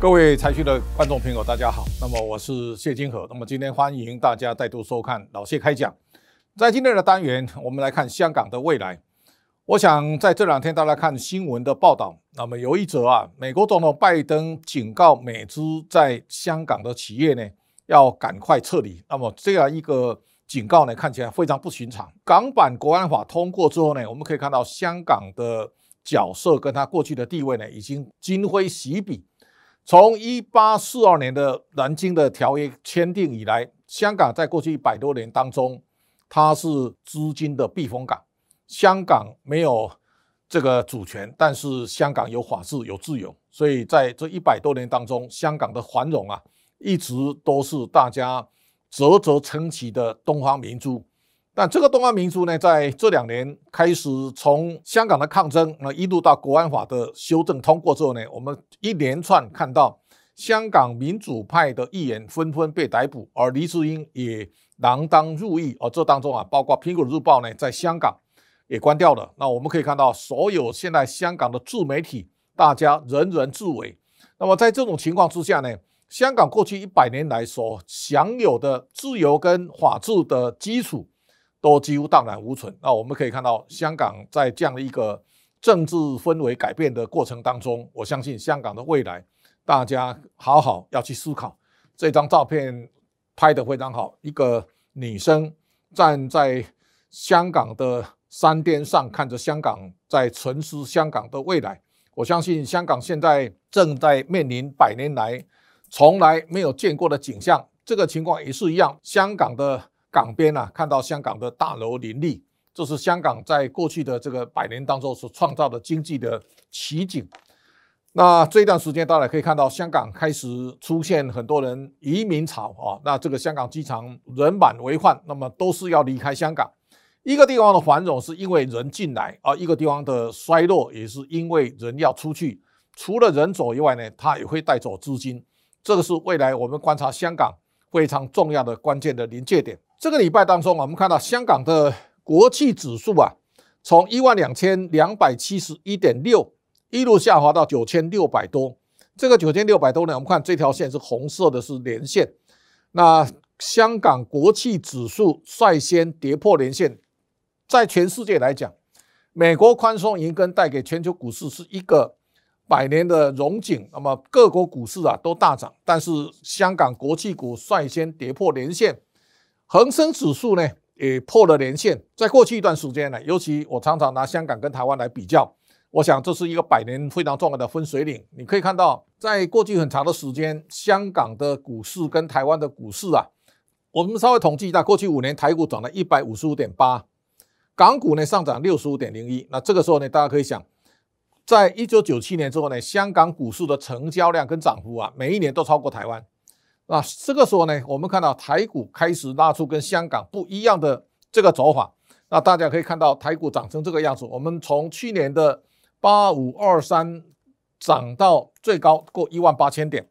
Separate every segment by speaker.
Speaker 1: 各位财讯的观众朋友，大家好。那么我是谢金河。那么今天欢迎大家再度收看老谢开讲。在今天的单元，我们来看香港的未来。我想在这两天大家看新闻的报道，那么有一则啊，美国总统拜登警告美资在香港的企业呢，要赶快撤离。那么这样一个警告呢，看起来非常不寻常。港版国安法通过之后呢，我们可以看到香港的角色跟他过去的地位呢，已经今非昔比。从一八四二年的南京的条约签订以来，香港在过去一百多年当中，它是资金的避风港。香港没有这个主权，但是香港有法治、有自由，所以在这一百多年当中，香港的繁荣啊，一直都是大家啧啧称奇的东方明珠。但这个东方明珠呢，在这两年开始从香港的抗争，那一路到国安法的修正通过之后呢，我们一连串看到香港民主派的议员纷纷被逮捕，而黎智英也锒铛入狱。而这当中啊，包括苹果日报呢，在香港也关掉了。那我们可以看到，所有现在香港的自媒体，大家人人自危。那么在这种情况之下呢，香港过去一百年来所享有的自由跟法治的基础。都几乎荡然无存。那我们可以看到，香港在这样的一个政治氛围改变的过程当中，我相信香港的未来，大家好好要去思考。这张照片拍得非常好，一个女生站在香港的山巅上，看着香港，在沉思香港的未来。我相信香港现在正在面临百年来从来没有见过的景象。这个情况也是一样，香港的。港边啊，看到香港的大楼林立，这是香港在过去的这个百年当中所创造的经济的奇景。那这段时间，大家可以看到香港开始出现很多人移民潮啊。那这个香港机场人满为患，那么都是要离开香港。一个地方的繁荣是因为人进来，而一个地方的衰落也是因为人要出去。除了人走以外呢，它也会带走资金。这个是未来我们观察香港非常重要的关键的临界点。这个礼拜当中，我们看到香港的国企指数啊，从一万两千两百七十一点六一路下滑到九千六百多。这个九千六百多呢，我们看这条线是红色的，是连线。那香港国企指数率先跌破连线，在全世界来讲，美国宽松银根带给全球股市是一个百年的荣景。那么各国股市啊都大涨，但是香港国企股率先跌破连线。恒生指数呢也破了年线，在过去一段时间呢，尤其我常常拿香港跟台湾来比较，我想这是一个百年非常重要的分水岭。你可以看到，在过去很长的时间，香港的股市跟台湾的股市啊，我们稍微统计一下，过去五年台股涨了一百五十五点八，港股呢上涨六十五点零一。那这个时候呢，大家可以想，在一九九七年之后呢，香港股市的成交量跟涨幅啊，每一年都超过台湾。那这个时候呢，我们看到台股开始拉出跟香港不一样的这个走法。那大家可以看到台股涨成这个样子。我们从去年的八五二三涨到最高过一万八千点。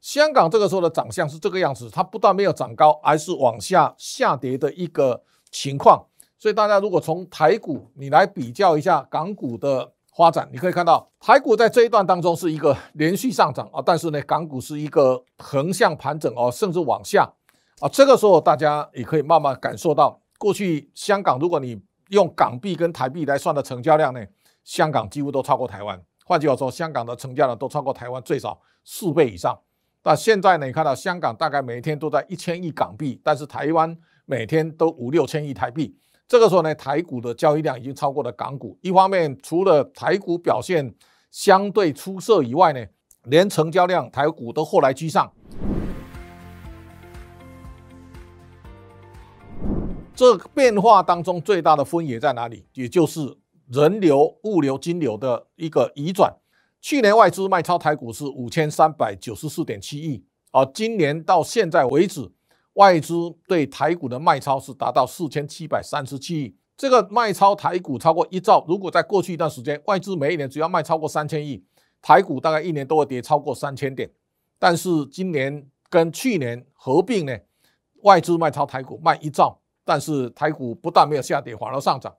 Speaker 1: 香港这个时候的长相是这个样子，它不但没有涨高，而是往下下跌的一个情况。所以大家如果从台股你来比较一下港股的。发展，你可以看到台股在这一段当中是一个连续上涨啊，但是呢，港股是一个横向盘整哦，甚至往下啊。这个时候大家也可以慢慢感受到，过去香港如果你用港币跟台币来算的成交量呢，香港几乎都超过台湾。换句话说，香港的成交量都超过台湾最少四倍以上。但现在呢，你看到香港大概每一天都在一千亿港币，但是台湾每天都五六千亿台币。这个时候呢，台股的交易量已经超过了港股。一方面，除了台股表现相对出色以外呢，连成交量台股都后来居上。这变化当中最大的分野在哪里？也就是人流、物流、金流的一个移转。去年外资卖超台股是五千三百九十四点七亿，而今年到现在为止。外资对台股的卖超是达到四千七百三十七亿，这个卖超台股超过一兆。如果在过去一段时间，外资每一年只要卖超过三千亿，台股大概一年都会跌超过三千点。但是今年跟去年合并呢，外资卖超台股卖一兆，但是台股不但没有下跌，反而上涨。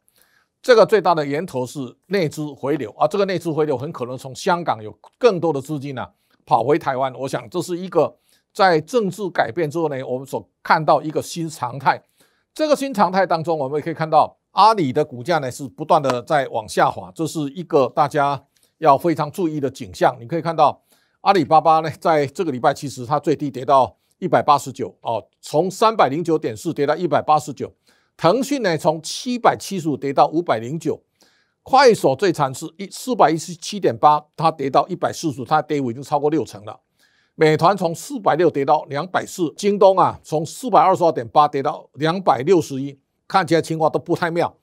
Speaker 1: 这个最大的源头是内资回流，而这个内资回流很可能从香港有更多的资金呢、跑回台湾，我想这是一个在政治改变之后呢，我们所看到一个新常态。这个新常态当中，我们也可以看到阿里的股价呢是不断的在往下滑，这是一个大家要非常注意的景象。你可以看到阿里巴巴呢，在这个礼拜其实它最低跌到一百八十九哦，从三百零九点四跌到一百八十九。腾讯呢，从七百七十五跌到五百零九。快手最惨是一四百一十七点八，它跌到一百四十，它跌幅已经超过六成了。美团从四百六跌到两百四，京东啊从四百二十二点八跌到两百六十一，看起来情况都不太妙。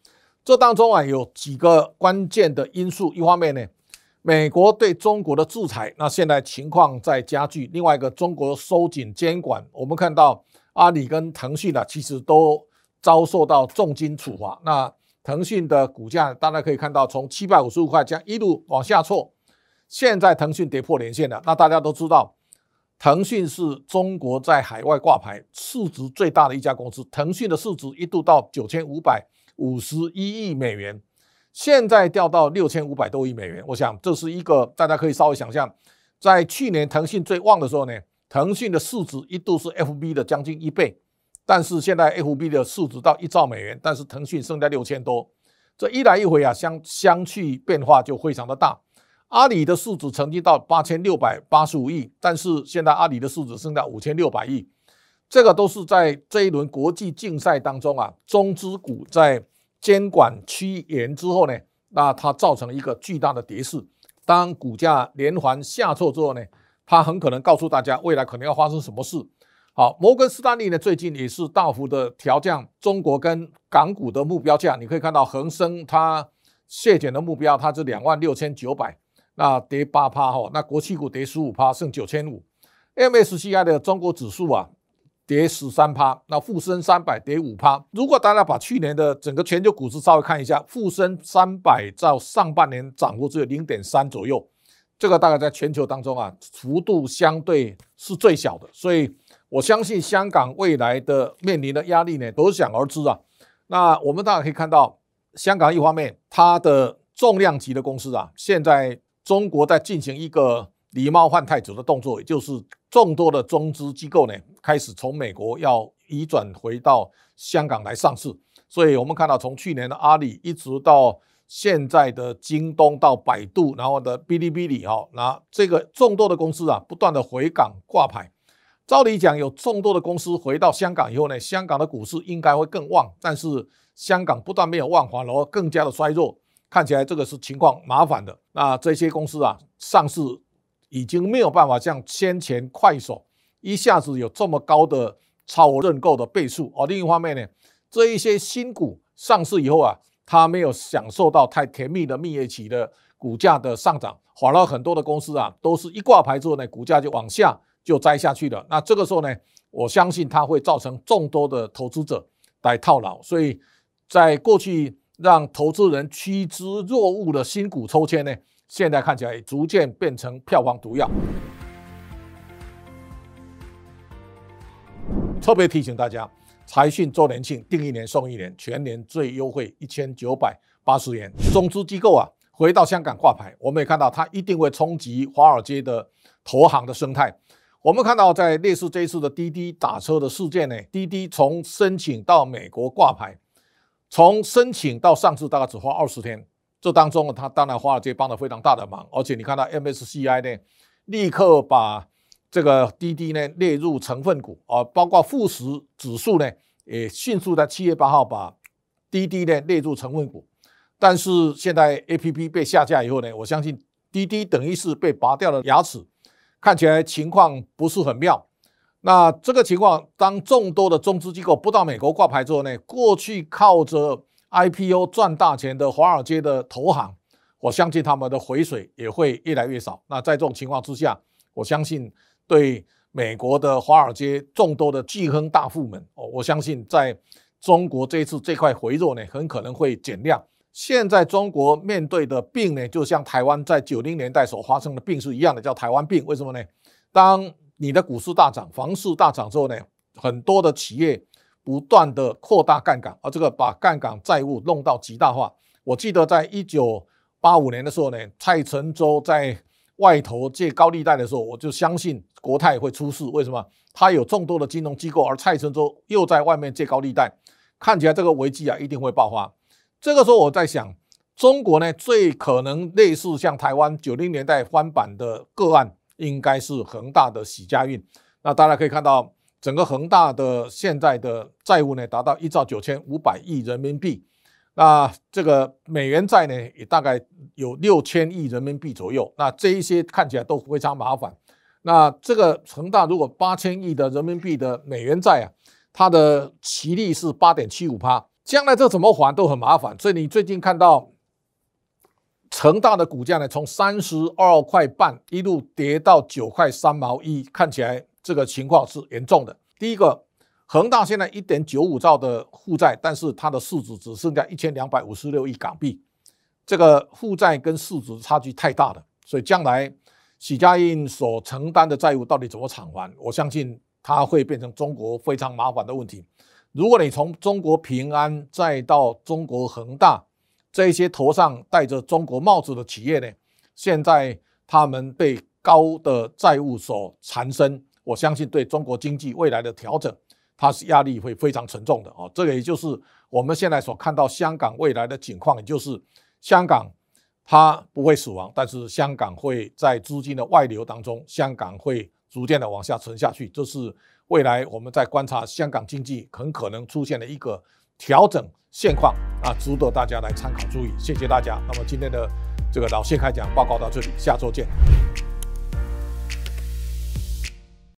Speaker 1: 这当中啊有几个关键的因素，一方面呢，美国对中国的制裁，那现在情况在加剧；另外一个，中国收紧监管，我们看到阿里跟腾讯啊，其实都遭受到重金处罚。那腾讯的股价，大家可以看到，从七百五十五块这样一路往下挫，现在腾讯跌破年线了。那大家都知道，腾讯是中国在海外挂牌市值最大的一家公司，腾讯的市值一度到九千五百五十一亿美元，现在掉到六千五百多亿美元。我想这是一个大家可以稍微想象，在去年腾讯最旺的时候呢，腾讯的市值一度是 FB 的将近一倍。但是现在 FB 的市值到一兆美元，但是腾讯剩下六千多，这一来一回啊，相相去变化就非常的大。阿里的市值曾经到八千六百八十五亿，但是现在阿里的市值剩下五千六百亿，这个都是在这一轮国际竞赛当中啊，中资股在监管趋严之后呢，那它造成了一个巨大的跌势。当股价连环下挫之后呢，它很可能告诉大家未来可能要发生什么事。好，摩根士丹利呢，最近也是大幅的调降中国跟港股的目标价。你可以看到恒生它削减的目标，它是两万六千九百，那跌八趴哈。那国企股跌十五趴，剩九千五。MSCI 的中国指数啊，跌十三趴，那沪深三百跌五趴。如果大家把去年的整个全球股市稍微看一下，沪深三百在上半年涨幅只有零点三左右，这个大概在全球当中啊，幅度相对是最小的，所以。我相信香港未来的面临的压力呢，可想而知啊。那我们大家可以看到，香港一方面它的重量级的公司啊，现在中国在进行一个狸猫换太子的动作，也就是众多的中资机构呢，开始从美国要移转回到香港来上市。所以我们看到，从去年的阿里，一直到现在的京东到百度，然后的哔哩哔哩哈，那这个众多的公司啊，不断的回港挂牌。照理讲，有众多的公司回到香港以后呢，香港的股市应该会更旺。但是香港不但没有旺，反而更加的衰弱，看起来这个是情况麻烦的。那这些公司啊，上市已经没有办法像先前快手一下子有这么高的超额认购的倍数。而另一方面呢，这一些新股上市以后啊，它没有享受到太甜蜜的蜜月期的股价的上涨，反而很多的公司啊，都是一挂牌之后呢，股价就往下。就栽下去了。那这个时候呢，我相信它会造成众多的投资者来套牢。所以，在过去让投资人趋之若鹜的新股抽签呢，现在看起来逐渐变成票房毒药。特别提醒大家，财讯周年庆订一年送一年，全年最优惠一千九百八十元。中资机构啊，回到香港挂牌，我们也看到它一定会冲击华尔街的投行的生态。我们看到，在类似这一次的滴滴打车的事件呢，滴滴从申请到美国挂牌，从申请到上市大概只花二十天。这当中，呢，他当然华尔街帮了非常大的忙，而且你看到 MSCI 呢，立刻把这个滴滴呢列入成分股啊，包括富时指数呢也迅速在七月八号把滴滴呢列入成分股。但是现在 APP 被下架以后呢，我相信滴滴等于是被拔掉了牙齿。看起来情况不是很妙。那这个情况，当众多的中资机构不到美国挂牌之后呢，过去靠着 IPO 赚大钱的华尔街的投行，我相信他们的回水也会越来越少。那在这种情况之下，我相信对美国的华尔街众多的巨亨大户们，我相信在中国这一次这块回落呢，很可能会减量。现在中国面对的病呢，就像台湾在九零年代所发生的病是一样的，叫台湾病。为什么呢？当你的股市大涨、房市大涨之后呢，很多的企业不断的扩大杠杆，而这个把杠杆债务弄到极大化。我记得在一九八五年的时候呢，蔡成洲在外头借高利贷的时候，我就相信国泰会出事。为什么？他有众多的金融机构，而蔡成洲又在外面借高利贷，看起来这个危机啊一定会爆发。这个时候我在想，中国呢最可能类似像台湾九零年代翻版的个案，应该是恒大的喜家运。那大家可以看到，整个恒大的现在的债务呢达到一兆九千五百亿人民币。那这个美元债呢，也大概有六千亿人民币左右。那这一些看起来都非常麻烦。那这个恒大如果八千亿的人民币的美元债啊，它的息率是八点七五趴，将来这怎么还都很麻烦。所以你最近看到恒大的股价呢，从三十二块半一路跌到九块三毛一，看起来这个情况是严重的。第一个。恒大现在一点九五兆的负债，但是它的市值只剩下一千两百五十六亿港币，这个负债跟市值差距太大了，所以将来许家印所承担的债务到底怎么偿还？我相信它会变成中国非常麻烦的问题。如果你从中国平安再到中国恒大这些头上戴着中国帽子的企业呢，现在他们被高的债务所缠身，我相信对中国经济未来的调整。它是压力会非常沉重的哦，这个也就是我们现在所看到香港未来的景况，也就是香港它不会死亡，但是香港会在资金的外流当中，香港会逐渐的往下沉下去，这是未来我们在观察香港经济很可能出现的一个调整现况啊，值得大家来参考注意。谢谢大家。那么今天的这个老谢开讲报告到这里，下周见。